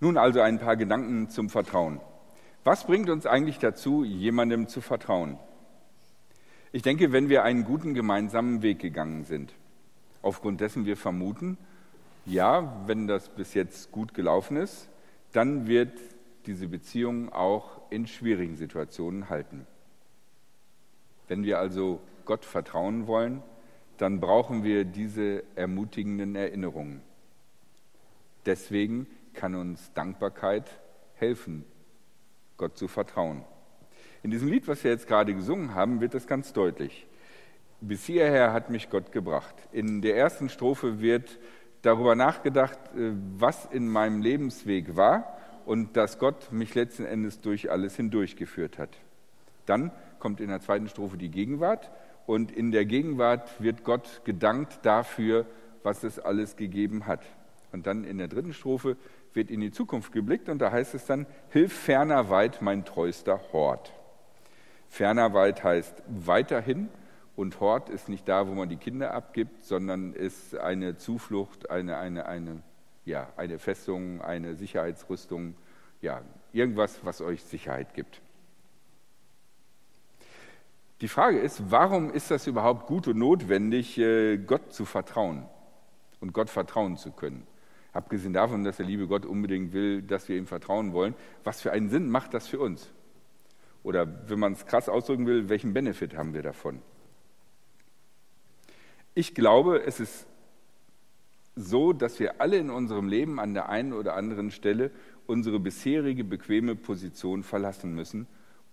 Nun also ein paar Gedanken zum Vertrauen. Was bringt uns eigentlich dazu, jemandem zu vertrauen? Ich denke, wenn wir einen guten gemeinsamen Weg gegangen sind, aufgrund dessen wir vermuten, ja, wenn das bis jetzt gut gelaufen ist, dann wird diese Beziehung auch in schwierigen Situationen halten. Wenn wir also Gott vertrauen wollen, dann brauchen wir diese ermutigenden Erinnerungen. Deswegen kann uns Dankbarkeit helfen, Gott zu vertrauen. In diesem Lied, was wir jetzt gerade gesungen haben, wird das ganz deutlich. Bis hierher hat mich Gott gebracht. In der ersten Strophe wird darüber nachgedacht, äh, was in meinem Lebensweg war und dass Gott mich letzten Endes durch alles hindurchgeführt hat. Dann kommt in der zweiten Strophe die Gegenwart und in der Gegenwart wird Gott gedankt dafür, was es alles gegeben hat. Und dann in der dritten Strophe wird in die Zukunft geblickt und da heißt es dann, Hilf ferner weit mein treuster Hort. Ferner weit heißt weiterhin und Hort ist nicht da, wo man die Kinder abgibt, sondern ist eine Zuflucht, eine, eine, eine, ja, eine Festung, eine Sicherheitsrüstung, ja, irgendwas, was euch Sicherheit gibt. Die Frage ist, warum ist das überhaupt gut und notwendig, äh, Gott zu vertrauen und Gott vertrauen zu können? Abgesehen davon, dass der liebe Gott unbedingt will, dass wir ihm vertrauen wollen, was für einen Sinn macht das für uns? Oder wenn man es krass ausdrücken will, welchen Benefit haben wir davon? Ich glaube, es ist so, dass wir alle in unserem Leben an der einen oder anderen Stelle unsere bisherige bequeme Position verlassen müssen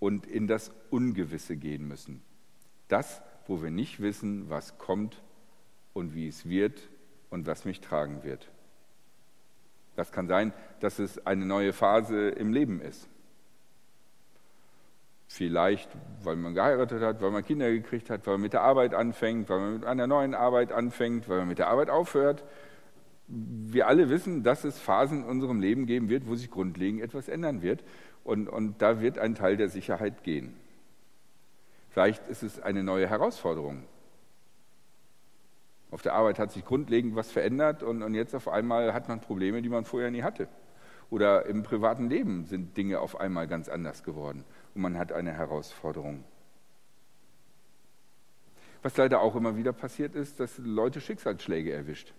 und in das Ungewisse gehen müssen. Das, wo wir nicht wissen, was kommt und wie es wird und was mich tragen wird. Das kann sein, dass es eine neue Phase im Leben ist. Vielleicht, weil man geheiratet hat, weil man Kinder gekriegt hat, weil man mit der Arbeit anfängt, weil man mit einer neuen Arbeit anfängt, weil man mit der Arbeit aufhört. Wir alle wissen, dass es Phasen in unserem Leben geben wird, wo sich grundlegend etwas ändern wird. Und, und da wird ein Teil der Sicherheit gehen. Vielleicht ist es eine neue Herausforderung. Auf der Arbeit hat sich grundlegend was verändert und, und jetzt auf einmal hat man Probleme, die man vorher nie hatte. Oder im privaten Leben sind Dinge auf einmal ganz anders geworden und man hat eine Herausforderung. Was leider auch immer wieder passiert ist, dass Leute Schicksalsschläge erwischt.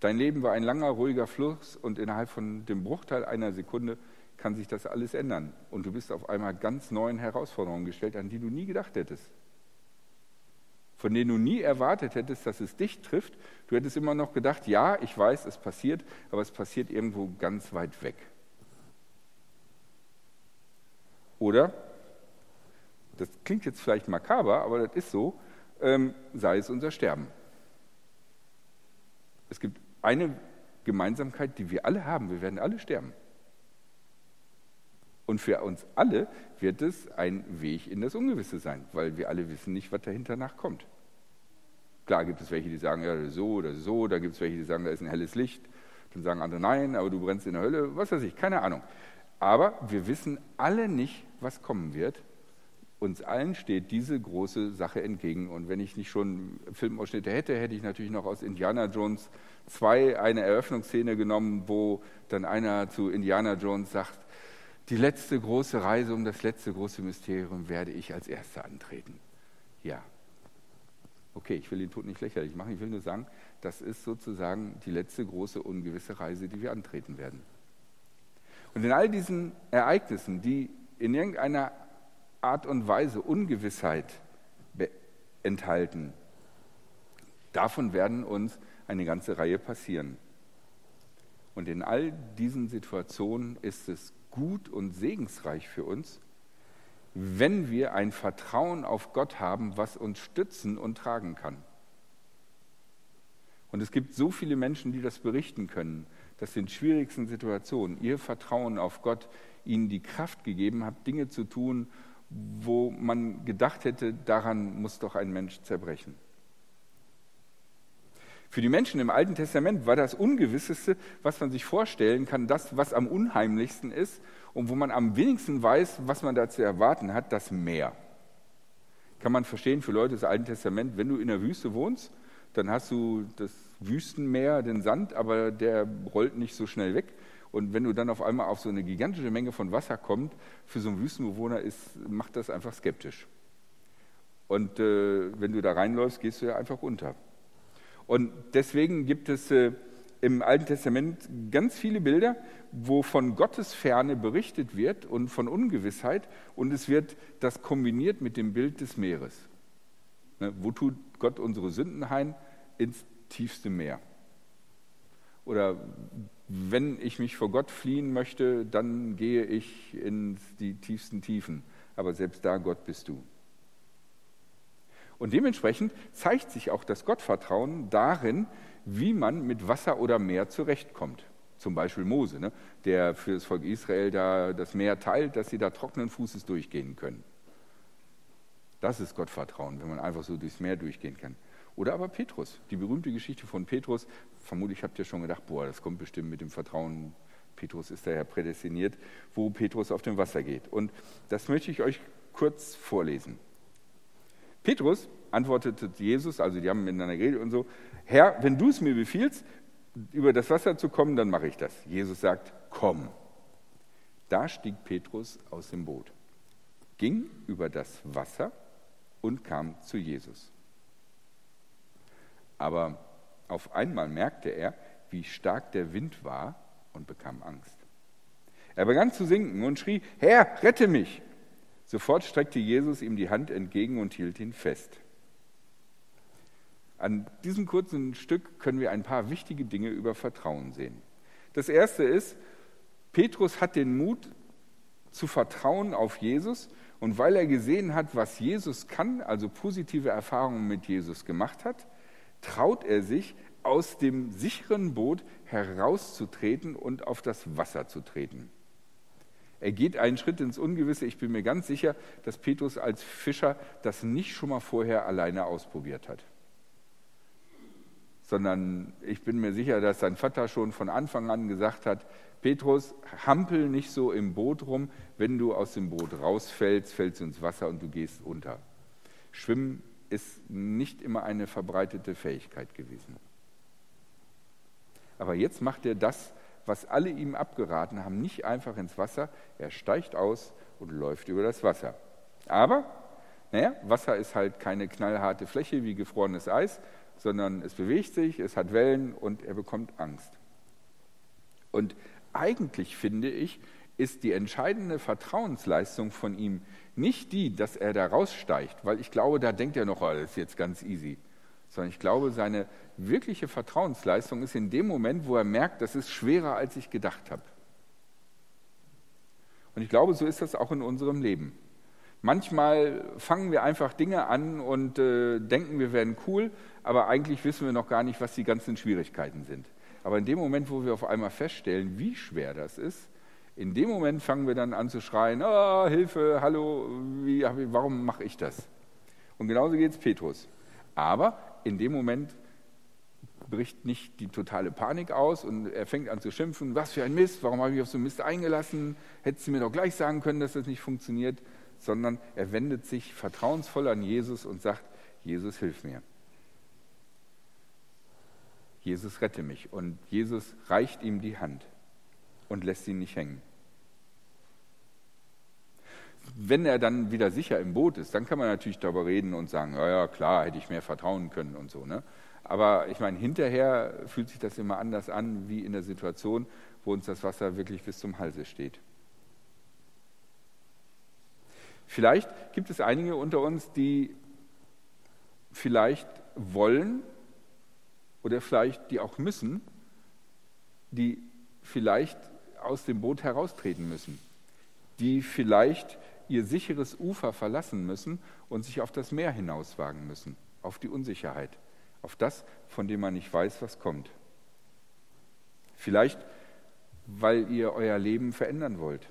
Dein Leben war ein langer, ruhiger Fluss und innerhalb von dem Bruchteil einer Sekunde kann sich das alles ändern. Und du bist auf einmal ganz neuen Herausforderungen gestellt, an die du nie gedacht hättest. Von denen du nie erwartet hättest, dass es dich trifft. Du hättest immer noch gedacht, ja, ich weiß, es passiert, aber es passiert irgendwo ganz weit weg. Oder, das klingt jetzt vielleicht makaber, aber das ist so, ähm, sei es unser Sterben. Es gibt eine Gemeinsamkeit, die wir alle haben. Wir werden alle sterben. Und für uns alle wird es ein Weg in das Ungewisse sein, weil wir alle wissen nicht, was dahinter nachkommt. Klar gibt es welche, die sagen, ja, so oder so, da gibt es welche, die sagen, da ist ein helles Licht. Dann sagen andere, nein, aber du brennst in der Hölle, was weiß ich, keine Ahnung. Aber wir wissen alle nicht, was kommen wird. Uns allen steht diese große Sache entgegen. Und wenn ich nicht schon Filmausschnitte hätte, hätte ich natürlich noch aus Indiana Jones 2 eine Eröffnungsszene genommen, wo dann einer zu Indiana Jones sagt, die letzte große Reise um das letzte große Mysterium werde ich als Erster antreten. Ja. Okay, ich will den Tod nicht lächerlich machen, ich will nur sagen, das ist sozusagen die letzte große ungewisse Reise, die wir antreten werden. Und in all diesen Ereignissen, die in irgendeiner Art und Weise Ungewissheit enthalten, davon werden uns eine ganze Reihe passieren. Und in all diesen Situationen ist es gut und segensreich für uns, wenn wir ein Vertrauen auf Gott haben, was uns stützen und tragen kann. Und es gibt so viele Menschen, die das berichten können, dass in schwierigsten Situationen ihr Vertrauen auf Gott ihnen die Kraft gegeben hat, Dinge zu tun, wo man gedacht hätte, daran muss doch ein Mensch zerbrechen. Für die Menschen im Alten Testament war das Ungewisseste, was man sich vorstellen kann, das, was am unheimlichsten ist und wo man am wenigsten weiß, was man da zu erwarten hat, das Meer. Kann man verstehen für Leute des Alten Testaments, wenn du in der Wüste wohnst, dann hast du das Wüstenmeer, den Sand, aber der rollt nicht so schnell weg. Und wenn du dann auf einmal auf so eine gigantische Menge von Wasser kommst, für so einen Wüstenbewohner ist, macht das einfach skeptisch. Und äh, wenn du da reinläufst, gehst du ja einfach unter. Und deswegen gibt es äh, im Alten Testament ganz viele Bilder, wo von Gottes Ferne berichtet wird und von Ungewissheit. Und es wird das kombiniert mit dem Bild des Meeres. Ne, wo tut Gott unsere Sünden ein? Ins tiefste Meer. Oder wenn ich mich vor Gott fliehen möchte, dann gehe ich in die tiefsten Tiefen. Aber selbst da, Gott bist du. Und dementsprechend zeigt sich auch das Gottvertrauen darin, wie man mit Wasser oder Meer zurechtkommt. Zum Beispiel Mose, ne, der für das Volk Israel da das Meer teilt, dass sie da trockenen Fußes durchgehen können. Das ist Gottvertrauen, wenn man einfach so durchs Meer durchgehen kann. Oder aber Petrus, die berühmte Geschichte von Petrus. Vermutlich habt ihr schon gedacht, boah, das kommt bestimmt mit dem Vertrauen. Petrus ist daher prädestiniert, wo Petrus auf dem Wasser geht. Und das möchte ich euch kurz vorlesen. Petrus antwortete Jesus, also die haben miteinander geredet und so, Herr, wenn du es mir befiehlst, über das Wasser zu kommen, dann mache ich das. Jesus sagt, komm. Da stieg Petrus aus dem Boot, ging über das Wasser und kam zu Jesus. Aber auf einmal merkte er, wie stark der Wind war und bekam Angst. Er begann zu sinken und schrie, Herr, rette mich. Sofort streckte Jesus ihm die Hand entgegen und hielt ihn fest. An diesem kurzen Stück können wir ein paar wichtige Dinge über Vertrauen sehen. Das erste ist, Petrus hat den Mut zu vertrauen auf Jesus und weil er gesehen hat, was Jesus kann, also positive Erfahrungen mit Jesus gemacht hat, traut er sich, aus dem sicheren Boot herauszutreten und auf das Wasser zu treten. Er geht einen Schritt ins Ungewisse. Ich bin mir ganz sicher, dass Petrus als Fischer das nicht schon mal vorher alleine ausprobiert hat. Sondern ich bin mir sicher, dass sein Vater schon von Anfang an gesagt hat, Petrus, hampel nicht so im Boot rum, wenn du aus dem Boot rausfällst, fällst du ins Wasser und du gehst unter. Schwimmen ist nicht immer eine verbreitete Fähigkeit gewesen. Aber jetzt macht er das, was alle ihm abgeraten haben, nicht einfach ins Wasser. Er steigt aus und läuft über das Wasser. Aber, naja, Wasser ist halt keine knallharte Fläche wie gefrorenes Eis, sondern es bewegt sich, es hat Wellen und er bekommt Angst. Und eigentlich finde ich, ist die entscheidende Vertrauensleistung von ihm nicht die, dass er da raussteigt, weil ich glaube, da denkt er noch, oh, das ist jetzt ganz easy, sondern ich glaube, seine wirkliche Vertrauensleistung ist in dem Moment, wo er merkt, das ist schwerer, als ich gedacht habe. Und ich glaube, so ist das auch in unserem Leben. Manchmal fangen wir einfach Dinge an und äh, denken, wir werden cool, aber eigentlich wissen wir noch gar nicht, was die ganzen Schwierigkeiten sind. Aber in dem Moment, wo wir auf einmal feststellen, wie schwer das ist, in dem Moment fangen wir dann an zu schreien, oh, Hilfe, hallo, wie, warum mache ich das? Und genauso geht es Petrus. Aber in dem Moment bricht nicht die totale Panik aus und er fängt an zu schimpfen, was für ein Mist, warum habe ich auf so einen Mist eingelassen, hättest du mir doch gleich sagen können, dass das nicht funktioniert, sondern er wendet sich vertrauensvoll an Jesus und sagt, Jesus, hilf mir. Jesus, rette mich. Und Jesus reicht ihm die Hand und lässt ihn nicht hängen. Wenn er dann wieder sicher im Boot ist, dann kann man natürlich darüber reden und sagen, ja, ja klar, hätte ich mehr vertrauen können und so. Ne? Aber ich meine, hinterher fühlt sich das immer anders an, wie in der Situation, wo uns das Wasser wirklich bis zum Halse steht. Vielleicht gibt es einige unter uns, die vielleicht wollen oder vielleicht die auch müssen, die vielleicht aus dem Boot heraustreten müssen, die vielleicht ihr sicheres Ufer verlassen müssen und sich auf das Meer hinauswagen müssen, auf die Unsicherheit auf das, von dem man nicht weiß, was kommt. Vielleicht, weil ihr euer Leben verändern wollt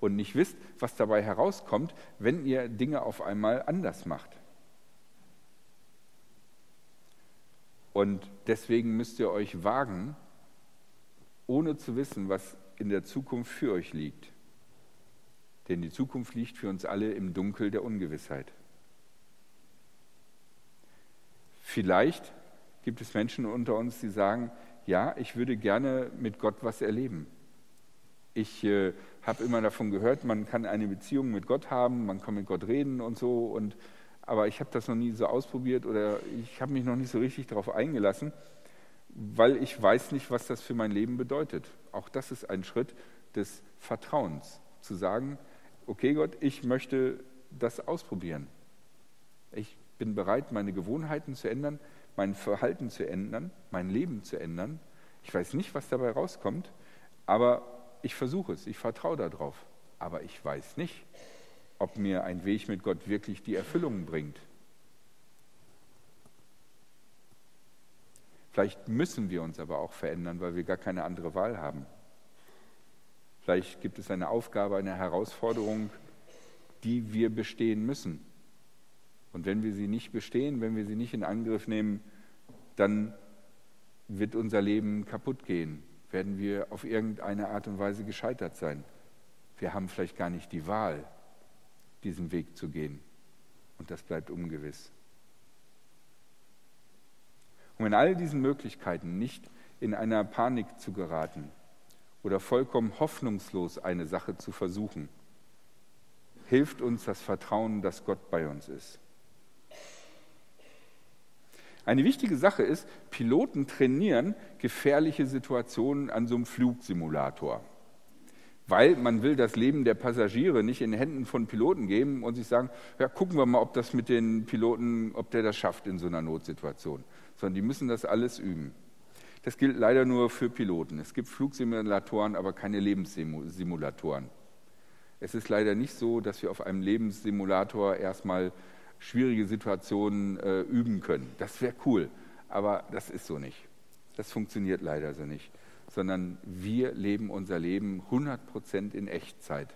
und nicht wisst, was dabei herauskommt, wenn ihr Dinge auf einmal anders macht. Und deswegen müsst ihr euch wagen, ohne zu wissen, was in der Zukunft für euch liegt. Denn die Zukunft liegt für uns alle im Dunkel der Ungewissheit. Vielleicht gibt es Menschen unter uns, die sagen, ja, ich würde gerne mit Gott was erleben. Ich äh, habe immer davon gehört, man kann eine Beziehung mit Gott haben, man kann mit Gott reden und so, und, aber ich habe das noch nie so ausprobiert oder ich habe mich noch nicht so richtig darauf eingelassen, weil ich weiß nicht, was das für mein Leben bedeutet. Auch das ist ein Schritt des Vertrauens, zu sagen, okay Gott, ich möchte das ausprobieren. Ich bin bereit, meine Gewohnheiten zu ändern, mein Verhalten zu ändern, mein Leben zu ändern. Ich weiß nicht, was dabei rauskommt, aber ich versuche es, ich vertraue darauf. Aber ich weiß nicht, ob mir ein Weg mit Gott wirklich die Erfüllung bringt. Vielleicht müssen wir uns aber auch verändern, weil wir gar keine andere Wahl haben. Vielleicht gibt es eine Aufgabe, eine Herausforderung, die wir bestehen müssen. Und wenn wir sie nicht bestehen, wenn wir sie nicht in Angriff nehmen, dann wird unser Leben kaputt gehen, werden wir auf irgendeine Art und Weise gescheitert sein. Wir haben vielleicht gar nicht die Wahl, diesen Weg zu gehen. Und das bleibt ungewiss. Um in all diesen Möglichkeiten nicht in einer Panik zu geraten oder vollkommen hoffnungslos eine Sache zu versuchen, hilft uns das Vertrauen, dass Gott bei uns ist. Eine wichtige Sache ist, Piloten trainieren gefährliche Situationen an so einem Flugsimulator. Weil man will das Leben der Passagiere nicht in Händen von Piloten geben und sich sagen, ja, gucken wir mal, ob das mit den Piloten, ob der das schafft in so einer Notsituation. Sondern die müssen das alles üben. Das gilt leider nur für Piloten. Es gibt Flugsimulatoren, aber keine Lebenssimulatoren. Es ist leider nicht so, dass wir auf einem Lebenssimulator erstmal schwierige Situationen äh, üben können. Das wäre cool, aber das ist so nicht. Das funktioniert leider so nicht, sondern wir leben unser Leben 100 Prozent in Echtzeit.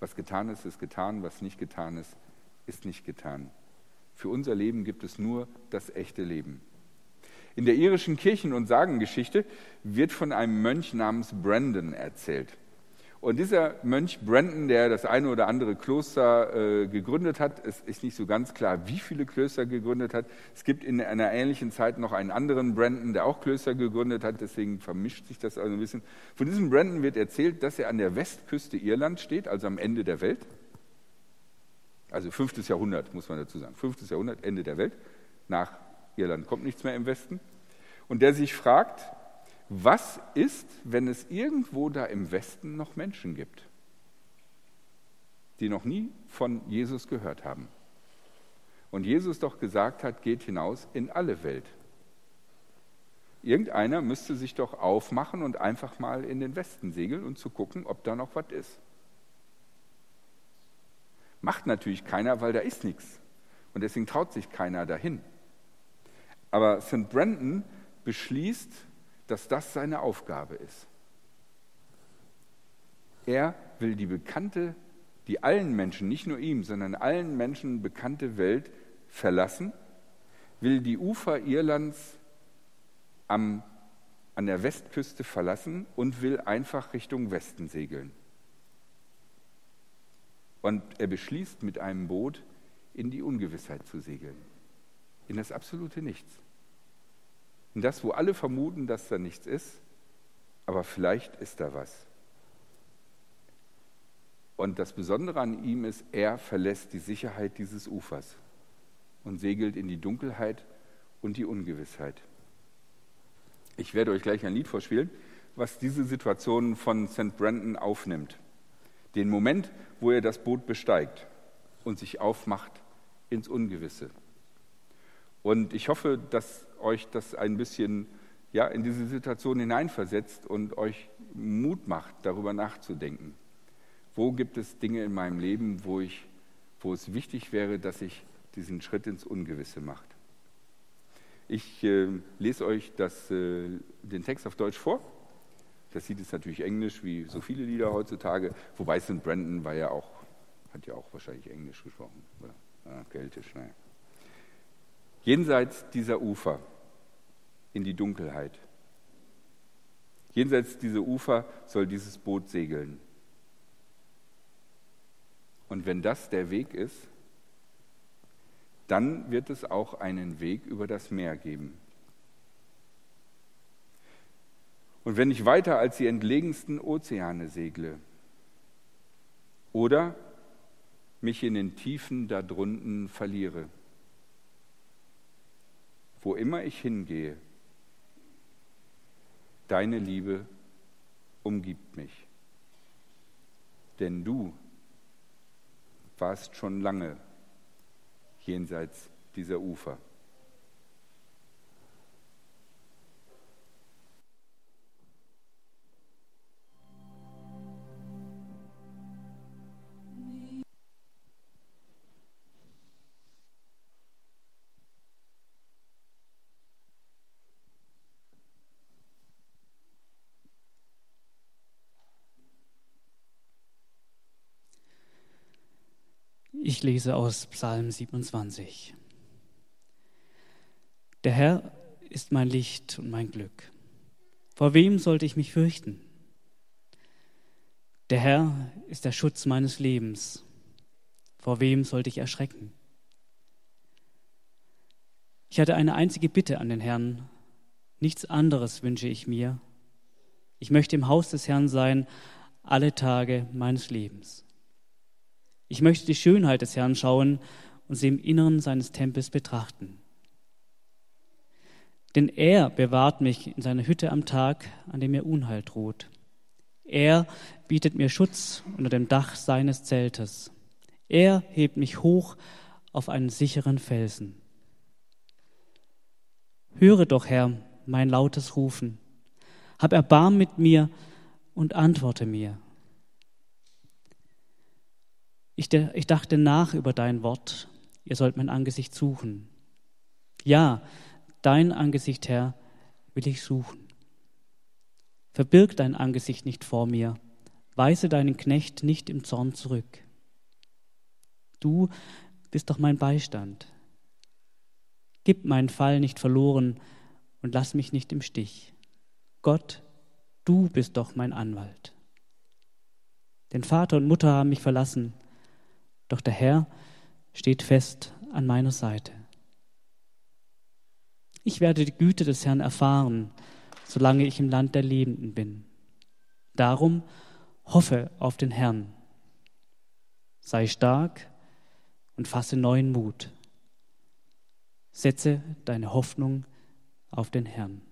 Was getan ist, ist getan, was nicht getan ist, ist nicht getan. Für unser Leben gibt es nur das echte Leben. In der irischen Kirchen- und Sagengeschichte wird von einem Mönch namens Brandon erzählt. Und dieser Mönch Brandon, der das eine oder andere Kloster äh, gegründet hat, es ist nicht so ganz klar, wie viele Klöster gegründet hat. Es gibt in einer ähnlichen Zeit noch einen anderen Brandon, der auch Klöster gegründet hat, deswegen vermischt sich das also ein bisschen. Von diesem Brandon wird erzählt, dass er an der Westküste Irlands steht, also am Ende der Welt. Also fünftes Jahrhundert, muss man dazu sagen. Fünftes Jahrhundert, Ende der Welt. Nach Irland kommt nichts mehr im Westen. Und der sich fragt, was ist, wenn es irgendwo da im Westen noch Menschen gibt, die noch nie von Jesus gehört haben? Und Jesus doch gesagt hat, geht hinaus in alle Welt. Irgendeiner müsste sich doch aufmachen und einfach mal in den Westen segeln und zu gucken, ob da noch was ist. Macht natürlich keiner, weil da ist nichts. Und deswegen traut sich keiner dahin. Aber St. Brandon beschließt, dass das seine Aufgabe ist. Er will die bekannte, die allen Menschen, nicht nur ihm, sondern allen Menschen bekannte Welt verlassen, will die Ufer Irlands am, an der Westküste verlassen und will einfach Richtung Westen segeln. Und er beschließt mit einem Boot in die Ungewissheit zu segeln, in das absolute Nichts. In das, wo alle vermuten, dass da nichts ist, aber vielleicht ist da was. Und das Besondere an ihm ist, er verlässt die Sicherheit dieses Ufers und segelt in die Dunkelheit und die Ungewissheit. Ich werde euch gleich ein Lied vorspielen, was diese Situation von St. Brandon aufnimmt. Den Moment, wo er das Boot besteigt und sich aufmacht ins Ungewisse. Und ich hoffe, dass euch das ein bisschen ja, in diese Situation hineinversetzt und euch Mut macht, darüber nachzudenken. Wo gibt es Dinge in meinem Leben, wo, ich, wo es wichtig wäre, dass ich diesen Schritt ins Ungewisse mache? Ich äh, lese euch das, äh, den Text auf Deutsch vor. Das sieht es natürlich Englisch, wie so viele Lieder heutzutage. Wobei St. Brandon war ja auch, hat ja auch wahrscheinlich Englisch gesprochen. Oder? Ja, Keltisch, naja jenseits dieser Ufer in die Dunkelheit. Jenseits dieser Ufer soll dieses Boot segeln. Und wenn das der Weg ist, dann wird es auch einen Weg über das Meer geben. Und wenn ich weiter als die entlegensten Ozeane segle oder mich in den Tiefen darunten verliere, wo immer ich hingehe, deine Liebe umgibt mich. Denn du warst schon lange jenseits dieser Ufer. Ich lese aus Psalm 27. Der Herr ist mein Licht und mein Glück. Vor wem sollte ich mich fürchten? Der Herr ist der Schutz meines Lebens. Vor wem sollte ich erschrecken? Ich hatte eine einzige Bitte an den Herrn. Nichts anderes wünsche ich mir. Ich möchte im Haus des Herrn sein alle Tage meines Lebens. Ich möchte die Schönheit des Herrn schauen und sie im Inneren seines Tempels betrachten. Denn er bewahrt mich in seiner Hütte am Tag, an dem mir Unheil droht. Er bietet mir Schutz unter dem Dach seines Zeltes. Er hebt mich hoch auf einen sicheren Felsen. Höre doch, Herr, mein lautes Rufen. Hab Erbarm mit mir und antworte mir. Ich, ich dachte nach über dein Wort, ihr sollt mein Angesicht suchen. Ja, dein Angesicht, Herr, will ich suchen. Verbirg dein Angesicht nicht vor mir, weise deinen Knecht nicht im Zorn zurück. Du bist doch mein Beistand. Gib meinen Fall nicht verloren und lass mich nicht im Stich. Gott, du bist doch mein Anwalt. Denn Vater und Mutter haben mich verlassen, doch der Herr steht fest an meiner Seite. Ich werde die Güte des Herrn erfahren, solange ich im Land der Lebenden bin. Darum hoffe auf den Herrn. Sei stark und fasse neuen Mut. Setze deine Hoffnung auf den Herrn.